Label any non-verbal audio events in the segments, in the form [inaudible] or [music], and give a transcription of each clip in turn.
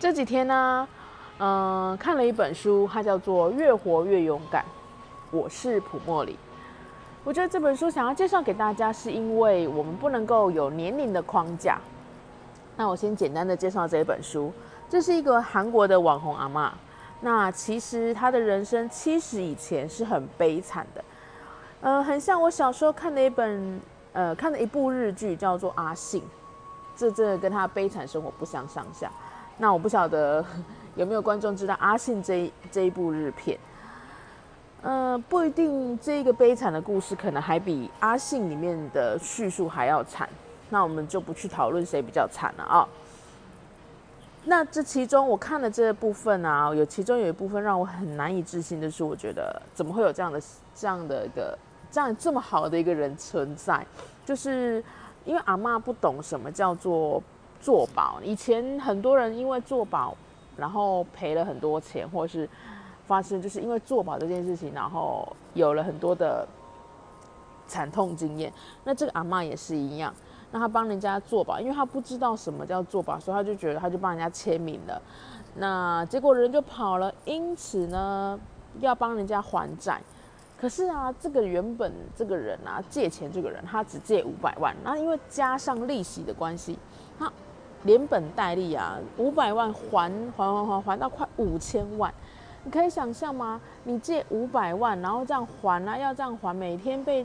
这几天呢，嗯，看了一本书，它叫做《越活越勇敢》，我是普莫里。我觉得这本书想要介绍给大家，是因为我们不能够有年龄的框架。那我先简单的介绍这一本书，这是一个韩国的网红阿妈。那其实她的人生七十以前是很悲惨的，呃，很像我小时候看的一本，呃，看的一部日剧，叫做《阿信》，这真的跟她悲惨生活不相上下。那我不晓得 [laughs] 有没有观众知道阿信这这一部日片，呃，不一定这一个悲惨的故事可能还比阿信里面的叙述还要惨。那我们就不去讨论谁比较惨了啊。那这其中我看了这部分啊，有其中有一部分让我很难以置信的是，我觉得怎么会有这样的这样的一个这样这么好的一个人存在？就是因为阿妈不懂什么叫做。做保，以前很多人因为做保，然后赔了很多钱，或是发生就是因为做保这件事情，然后有了很多的惨痛经验。那这个阿妈也是一样，那他帮人家做保，因为他不知道什么叫做保，所以他就觉得他就帮人家签名了，那结果人就跑了，因此呢要帮人家还债。可是啊，这个原本这个人啊借钱这个人，他只借五百万，那因为加上利息的关系，连本带利啊，五百万还还还还还到快五千万，你可以想象吗？你借五百万，然后这样还啊，要这样还，每天被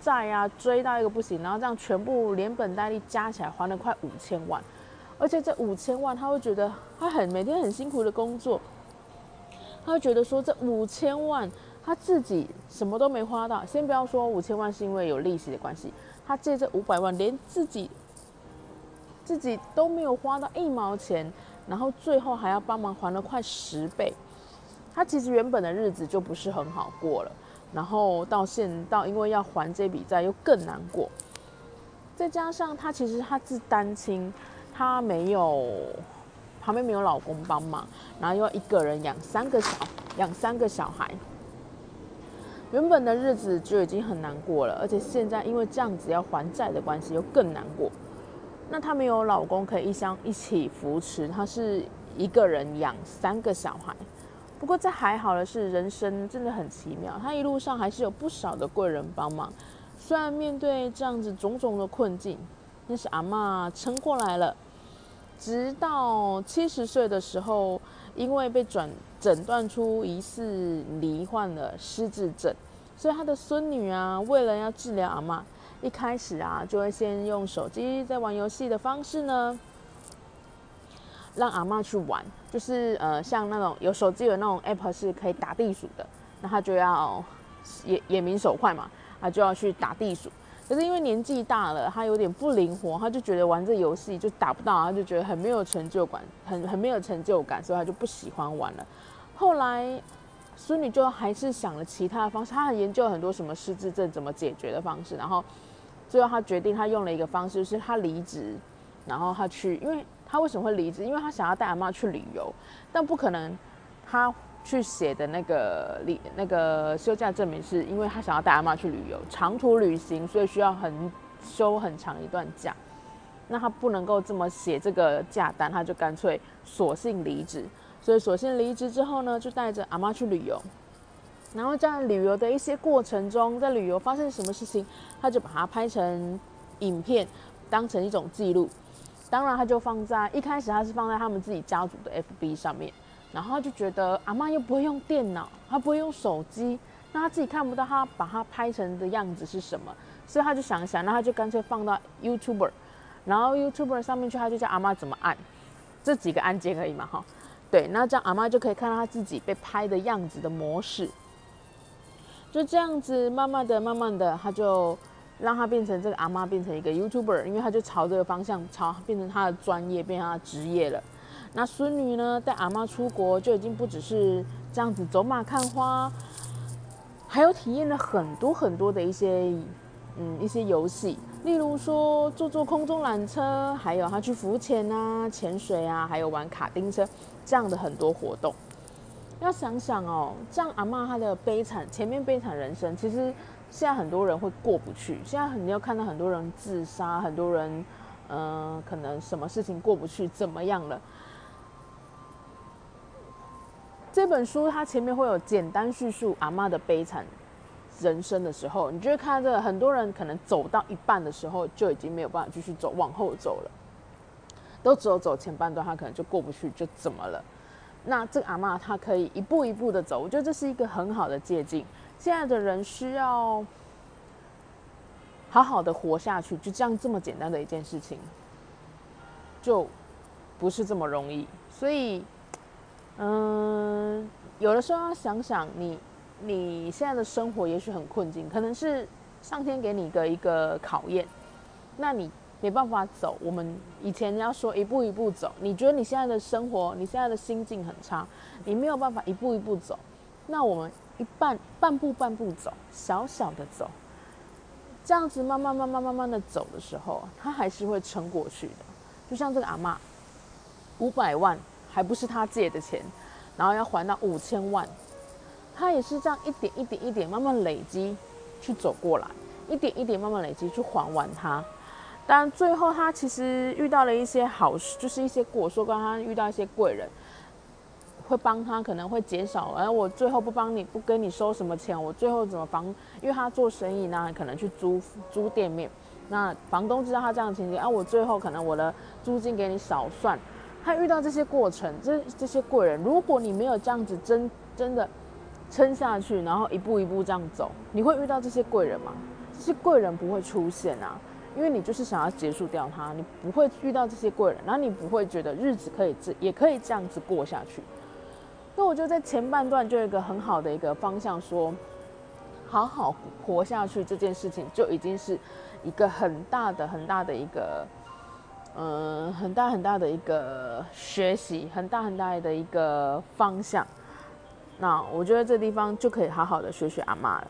债啊追到一个不行，然后这样全部连本带利加起来还了快五千万，而且这五千万他会觉得他很每天很辛苦的工作，他会觉得说这五千万他自己什么都没花到，先不要说五千万是因为有利息的关系，他借这五百万连自己。自己都没有花到一毛钱，然后最后还要帮忙还了快十倍，他其实原本的日子就不是很好过了，然后到现到因为要还这笔债又更难过，再加上他其实他是单亲，他没有旁边没有老公帮忙，然后又要一个人养三个小养三个小孩，原本的日子就已经很难过了，而且现在因为这样子要还债的关系又更难过。那她没有老公可以一相一起扶持，她是一个人养三个小孩。不过这还好的是，人生真的很奇妙，她一路上还是有不少的贵人帮忙。虽然面对这样子种种的困境，但是阿妈撑过来了。直到七十岁的时候，因为被转诊断出疑似罹患了失智症，所以她的孙女啊，为了要治疗阿妈。一开始啊，就会先用手机在玩游戏的方式呢，让阿妈去玩，就是呃，像那种有手机有那种 app 是可以打地鼠的，那他就要眼眼明手快嘛，他就要去打地鼠。可是因为年纪大了，他有点不灵活，他就觉得玩这游戏就打不到，他就觉得很没有成就感，很很没有成就感，所以他就不喜欢玩了。后来孙女就还是想了其他的方式，他研究很多什么失智症怎么解决的方式，然后。最后，他决定他用了一个方式，就是他离职，然后他去，因为他为什么会离职？因为他想要带阿妈去旅游，但不可能，他去写的那个离那个休假证明是因为他想要带阿妈去旅游，长途旅行，所以需要很休很长一段假，那他不能够这么写这个假单，他就干脆索性离职，所以索性离职之后呢，就带着阿妈去旅游。然后在旅游的一些过程中，在旅游发生什么事情，他就把它拍成影片，当成一种记录。当然，他就放在一开始，他是放在他们自己家族的 FB 上面。然后他就觉得阿妈又不会用电脑，他不会用手机，那他自己看不到他把它拍成的样子是什么，所以他就想一想，那他就干脆放到 YouTuber，然后 YouTuber 上面去，他就叫阿妈怎么按，这几个按键可以吗？哈，对，那这样阿妈就可以看到他自己被拍的样子的模式。就这样子，慢慢的、慢慢的，他就让他变成这个阿妈，变成一个 YouTuber，因为他就朝这个方向，朝变成他的专业，变成他的职业了。那孙女呢，带阿妈出国就已经不只是这样子走马看花，还有体验了很多很多的一些嗯一些游戏，例如说坐坐空中缆车，还有他去浮潜啊、潜水啊，还有玩卡丁车这样的很多活动。要想想哦，这样阿妈她的悲惨前面悲惨人生，其实现在很多人会过不去。现在你要看到很多人自杀，很多人嗯，可能什么事情过不去，怎么样了？这本书它前面会有简单叙述阿妈的悲惨人生的时候，你就会看到这很多人可能走到一半的时候就已经没有办法继续走，往后走了，都只有走前半段，他可能就过不去，就怎么了？那这个阿妈她可以一步一步的走，我觉得这是一个很好的借鉴。现在的人需要好好的活下去，就这样这么简单的一件事情，就不是这么容易。所以，嗯，有的时候要想想，你你现在的生活也许很困境，可能是上天给你的一个考验，那你。没办法走，我们以前要说一步一步走。你觉得你现在的生活，你现在的心境很差，你没有办法一步一步走。那我们一半半步半步走，小小的走，这样子慢慢慢慢慢慢的走的时候，他还是会撑过去的。就像这个阿妈，五百万还不是他借的钱，然后要还到五千万，他也是这样一点一点一点慢慢累积去走过来，一点一点慢慢累积去还完它。但最后，他其实遇到了一些好事，就是一些果说刚他遇到一些贵人，会帮他，可能会减少。而我最后不帮你，不跟你收什么钱，我最后怎么房？因为他做生意呢，可能去租租店面，那房东知道他这样的情形，啊，我最后可能我的租金给你少算。他遇到这些过程，这这些贵人，如果你没有这样子真真的撑下去，然后一步一步这样走，你会遇到这些贵人吗？这些贵人不会出现啊。因为你就是想要结束掉它，你不会遇到这些贵人，然后你不会觉得日子可以这也可以这样子过下去。那我觉得在前半段就有一个很好的一个方向，说好好活下去这件事情就已经是一个很大的很大的一个，嗯，很大很大的一个学习，很大很大的一个方向。那我觉得这地方就可以好好的学学阿妈了。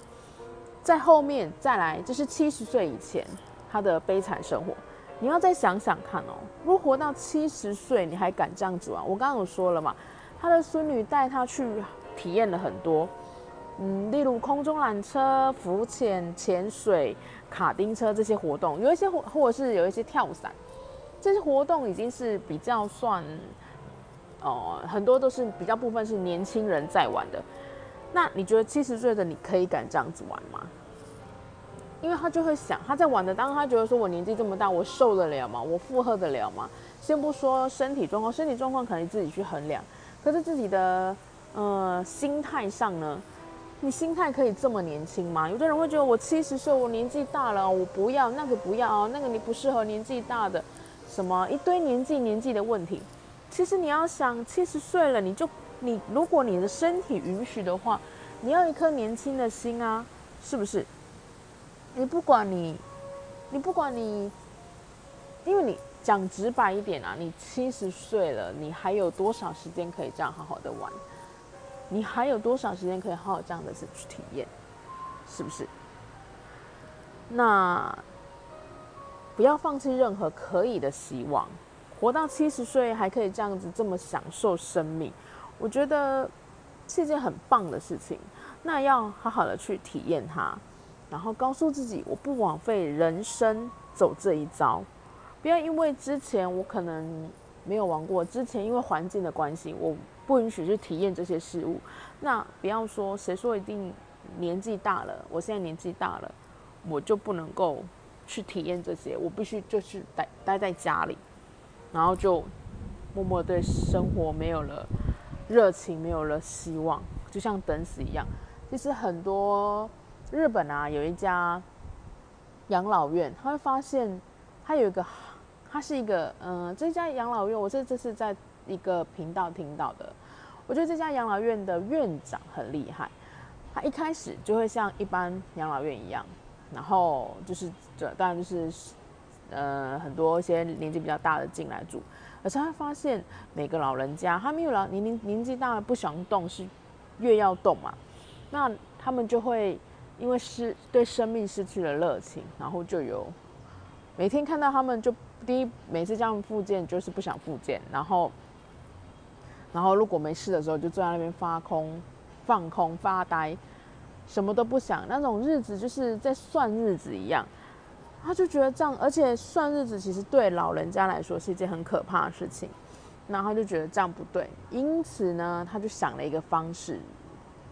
在后面再来，就是七十岁以前。他的悲惨生活，你要再想想看哦。如果活到七十岁，你还敢这样子玩？我刚刚有说了嘛，他的孙女带他去体验了很多，嗯，例如空中缆车、浮潜、潜水、卡丁车这些活动，有一些或或者是有一些跳伞，这些活动已经是比较算，哦，很多都是比较部分是年轻人在玩的。那你觉得七十岁的你可以敢这样子玩吗？因为他就会想，他在玩的当他觉得说，我年纪这么大，我受得了吗？我负荷得了吗？先不说身体状况，身体状况可以自己去衡量。可是自己的呃心态上呢，你心态可以这么年轻吗？有的人会觉得我七十岁，我年纪大了，我不要那个不要哦，那个你不适合年纪大的，什么一堆年纪年纪的问题。其实你要想，七十岁了，你就你如果你的身体允许的话，你要一颗年轻的心啊，是不是？你不管你，你不管你，因为你讲直白一点啊，你七十岁了，你还有多少时间可以这样好好的玩？你还有多少时间可以好好这样的去体验？是不是？那不要放弃任何可以的希望，活到七十岁还可以这样子这么享受生命，我觉得是一件很棒的事情。那要好好的去体验它。然后告诉自己，我不枉费人生走这一遭，不要因为之前我可能没有玩过，之前因为环境的关系，我不允许去体验这些事物。那不要说谁说一定年纪大了，我现在年纪大了，我就不能够去体验这些，我必须就是待待在家里，然后就默默对生活没有了热情，没有了希望，就像等死一样。其实很多。日本啊，有一家养老院，他会发现，他有一个，他是一个，嗯，这家养老院，我这这是在一个频道听到的。我觉得这家养老院的院长很厉害，他一开始就会像一般养老院一样，然后就是这当然就是呃很多一些年纪比较大的进来住，而且会发现每个老人家，他们有老年龄年纪大了不想动，是越要动嘛，那他们就会因为失对生命失去了热情，然后就有每天看到他们就第一每次叫他们复健就是不想复健，然后然后如果没事的时候就坐在那边发空放空发呆。什么都不想，那种日子就是在算日子一样。他就觉得这样，而且算日子其实对老人家来说是一件很可怕的事情。然后他就觉得这样不对，因此呢，他就想了一个方式，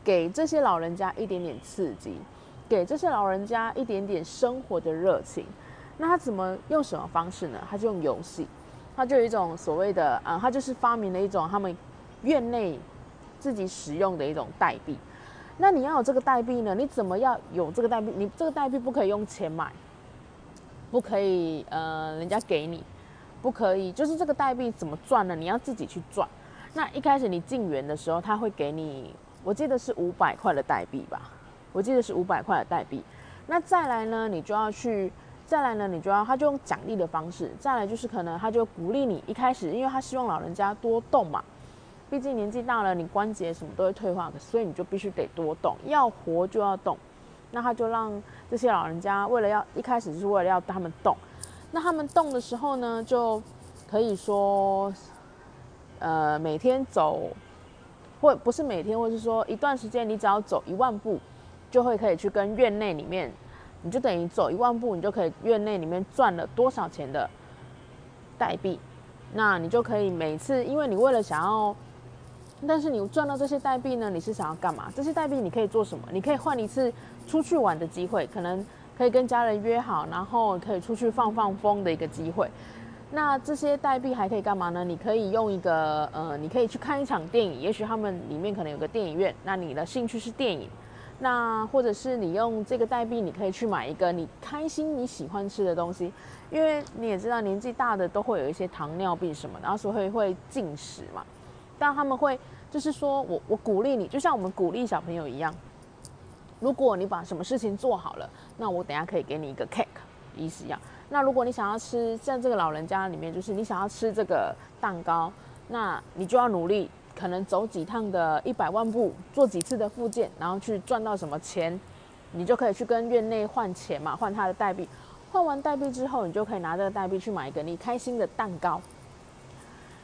给这些老人家一点点刺激，给这些老人家一点点生活的热情。那他怎么用什么方式呢？他就用游戏，他就有一种所谓的啊，他就是发明了一种他们院内自己使用的一种代币。那你要有这个代币呢？你怎么要有这个代币？你这个代币不可以用钱买，不可以呃，人家给你，不可以，就是这个代币怎么赚呢？你要自己去赚。那一开始你进园的时候，他会给你，我记得是五百块的代币吧，我记得是五百块的代币。那再来呢，你就要去，再来呢，你就要，他就用奖励的方式，再来就是可能他就鼓励你，一开始因为他希望老人家多动嘛。毕竟年纪大了，你关节什么都会退化的，所以你就必须得多动，要活就要动。那他就让这些老人家为了要一开始就是为了要他们动，那他们动的时候呢，就可以说，呃，每天走，或不是每天，或是说一段时间，你只要走一万步，就会可以去跟院内里面，你就等于走一万步，你就可以院内里面赚了多少钱的代币，那你就可以每次，因为你为了想要。但是你赚到这些代币呢？你是想要干嘛？这些代币你可以做什么？你可以换一次出去玩的机会，可能可以跟家人约好，然后可以出去放放风的一个机会。那这些代币还可以干嘛呢？你可以用一个呃，你可以去看一场电影，也许他们里面可能有个电影院。那你的兴趣是电影，那或者是你用这个代币，你可以去买一个你开心你喜欢吃的东西，因为你也知道年纪大的都会有一些糖尿病什么，然后所以会进食嘛。但他们会，就是说我我鼓励你，就像我们鼓励小朋友一样。如果你把什么事情做好了，那我等下可以给你一个 cake，意思一样。那如果你想要吃，像这个老人家里面，就是你想要吃这个蛋糕，那你就要努力，可能走几趟的一百万步，做几次的复健，然后去赚到什么钱，你就可以去跟院内换钱嘛，换他的代币。换完代币之后，你就可以拿这个代币去买一个你开心的蛋糕。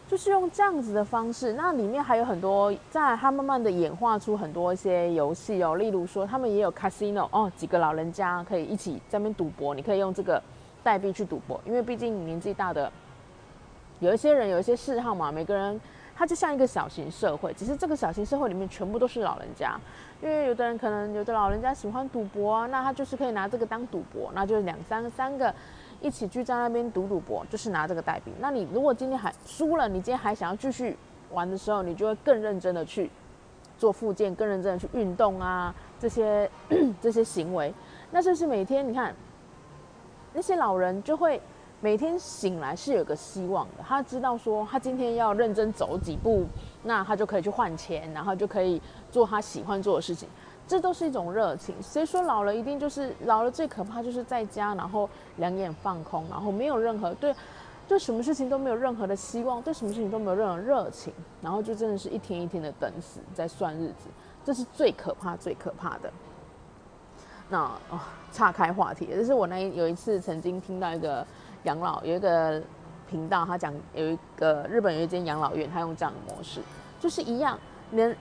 就是用这样子的方式，那里面还有很多，在它慢慢的演化出很多一些游戏哦，例如说他们也有 casino 哦，几个老人家可以一起在那边赌博，你可以用这个代币去赌博，因为毕竟年纪大的有一些人有一些嗜好嘛，每个人他就像一个小型社会，只是这个小型社会里面全部都是老人家，因为有的人可能有的老人家喜欢赌博啊，那他就是可以拿这个当赌博，那就是两三三个。一起聚在那边赌赌博，就是拿这个代币。那你如果今天还输了，你今天还想要继续玩的时候，你就会更认真的去做复健，更认真的去运动啊，这些 [clears throat] 这些行为。那就是每天你看那些老人就会每天醒来是有个希望的，他知道说他今天要认真走几步，那他就可以去换钱，然后就可以做他喜欢做的事情。这都是一种热情。谁说老了一定就是老了？最可怕就是在家，然后两眼放空，然后没有任何对对什么事情都没有任何的希望，对什么事情都没有任何热情，然后就真的是一天一天的等死，在算日子。这是最可怕、最可怕的。那哦，岔开话题，这是我那有一次曾经听到一个养老有一个频道，他讲有一个日本有一间养老院，他用这样的模式，就是一样连。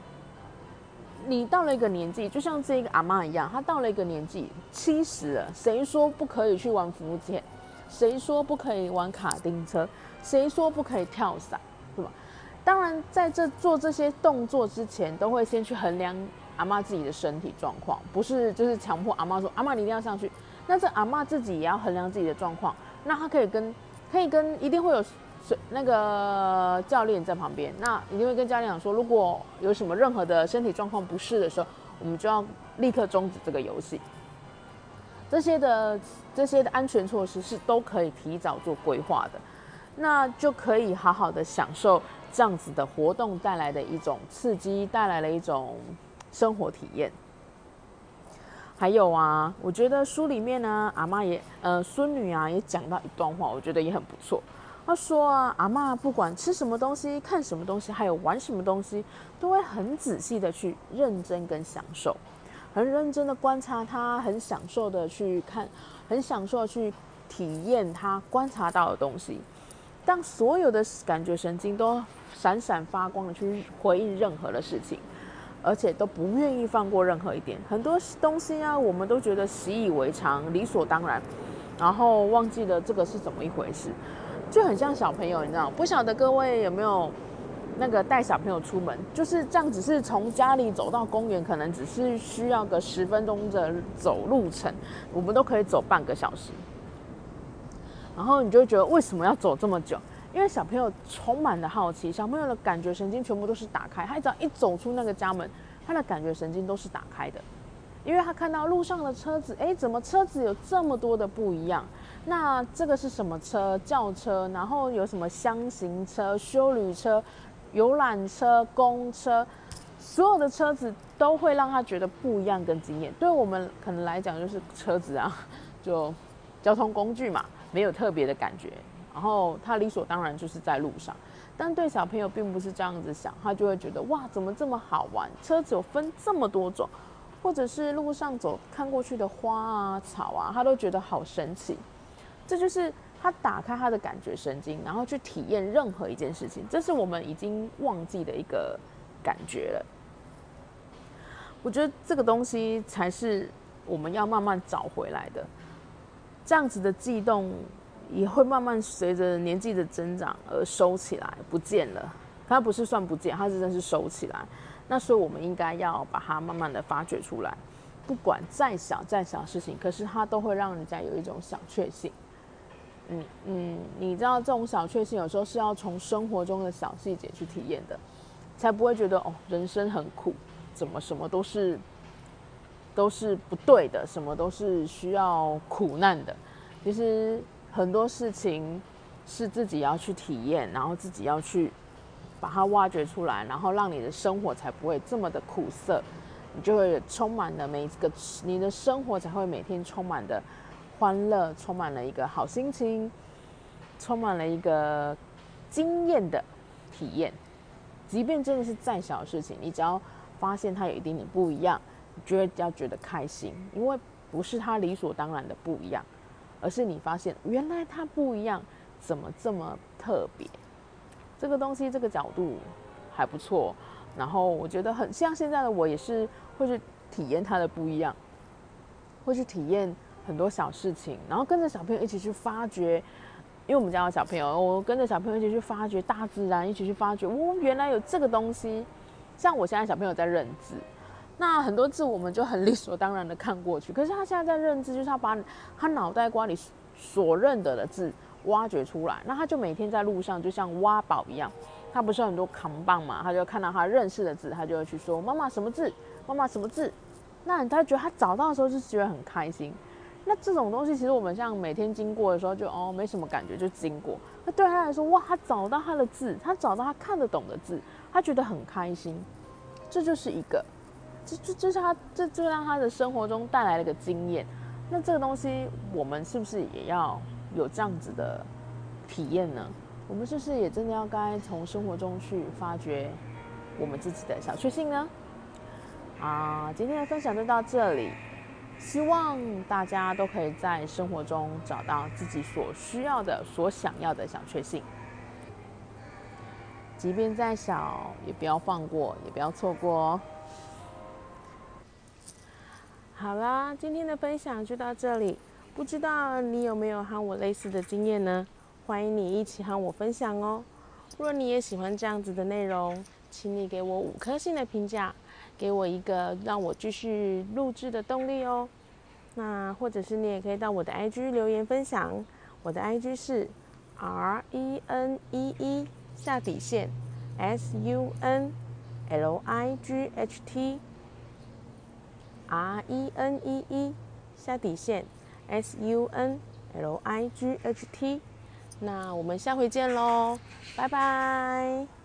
你到了一个年纪，就像这个阿妈一样，她到了一个年纪，七十了，谁说不可以去玩浮潜？谁说不可以玩卡丁车？谁说不可以跳伞？是吧？当然，在这做这些动作之前，都会先去衡量阿妈自己的身体状况，不是就是强迫阿妈说阿妈你一定要上去。那这阿妈自己也要衡量自己的状况，那他可以跟可以跟一定会有。那个教练在旁边，那一定会跟教练讲说，如果有什么任何的身体状况不适的时候，我们就要立刻终止这个游戏。这些的这些的安全措施是都可以提早做规划的，那就可以好好的享受这样子的活动带来的一种刺激，带来了一种生活体验。还有啊，我觉得书里面呢，阿妈也呃孙女啊也讲到一段话，我觉得也很不错。她说啊，阿妈不管吃什么东西、看什么东西，还有玩什么东西，都会很仔细的去认真跟享受，很认真的观察她，很享受的去看，很享受的去体验她观察到的东西。当所有的感觉神经都闪闪发光的去回应任何的事情。而且都不愿意放过任何一点，很多东西啊，我们都觉得习以为常、理所当然，然后忘记了这个是怎么一回事，就很像小朋友，你知道？不晓得各位有没有那个带小朋友出门，就是这样，只是从家里走到公园，可能只是需要个十分钟的走路程，我们都可以走半个小时，然后你就觉得为什么要走这么久？因为小朋友充满了好奇，小朋友的感觉神经全部都是打开，他只要一走出那个家门，他的感觉神经都是打开的，因为他看到路上的车子，哎，怎么车子有这么多的不一样？那这个是什么车？轿车，然后有什么箱型车、修旅车、游览车、公车，所有的车子都会让他觉得不一样跟惊艳。对我们可能来讲，就是车子啊，就交通工具嘛，没有特别的感觉。然后他理所当然就是在路上，但对小朋友并不是这样子想，他就会觉得哇，怎么这么好玩？车子有分这么多种，或者是路上走看过去的花啊、草啊，他都觉得好神奇。这就是他打开他的感觉神经，然后去体验任何一件事情，这是我们已经忘记的一个感觉了。我觉得这个东西才是我们要慢慢找回来的，这样子的悸动。也会慢慢随着年纪的增长而收起来，不见了。它不是算不见，它是真是收起来。那所以我们应该要把它慢慢的发掘出来。不管再小再小的事情，可是它都会让人家有一种小确幸。嗯嗯，你知道这种小确幸有时候是要从生活中的小细节去体验的，才不会觉得哦，人生很苦，怎么什么都是都是不对的，什么都是需要苦难的。其实。很多事情是自己要去体验，然后自己要去把它挖掘出来，然后让你的生活才不会这么的苦涩，你就会充满了每一个，你的生活才会每天充满的欢乐，充满了一个好心情，充满了一个惊艳的体验。即便真的是再小的事情，你只要发现它有一点点不一样，你就会要觉得开心，因为不是它理所当然的不一样。而是你发现原来它不一样，怎么这么特别？这个东西这个角度还不错。然后我觉得很像现在的我也是会去体验它的不一样，会去体验很多小事情，然后跟着小朋友一起去发掘。因为我们家有小朋友，我跟着小朋友一起去发掘大自然，一起去发掘哦，原来有这个东西。像我现在小朋友在认字。那很多字我们就很理所当然的看过去，可是他现在在认字，就是他把他脑袋瓜里所认得的字挖掘出来。那他就每天在路上就像挖宝一样，他不是很多扛棒嘛，他就看到他认识的字，他就会去说妈妈什么字，妈妈什么字。那他觉得他找到的时候就觉得很开心。那这种东西其实我们像每天经过的时候就哦没什么感觉，就经过。那对他来说哇，他找到他的字，他找到他看得懂的字，他觉得很开心。这就是一个。这这这是他这就让他的生活中带来了个经验，那这个东西我们是不是也要有这样子的体验呢？我们是不是也真的要该从生活中去发掘我们自己的小确幸呢？啊，今天的分享就到这里，希望大家都可以在生活中找到自己所需要的、所想要的小确幸，即便再小，也不要放过，也不要错过哦。好啦，今天的分享就到这里。不知道你有没有和我类似的经验呢？欢迎你一起和我分享哦。若你也喜欢这样子的内容，请你给我五颗星的评价，给我一个让我继续录制的动力哦。那或者是你也可以到我的 IG 留言分享，我的 IG 是 R E N E E 下底线 S U N L I G H T。R E N E E 下底线 S U N L I G H T，那我们下回见喽，拜拜。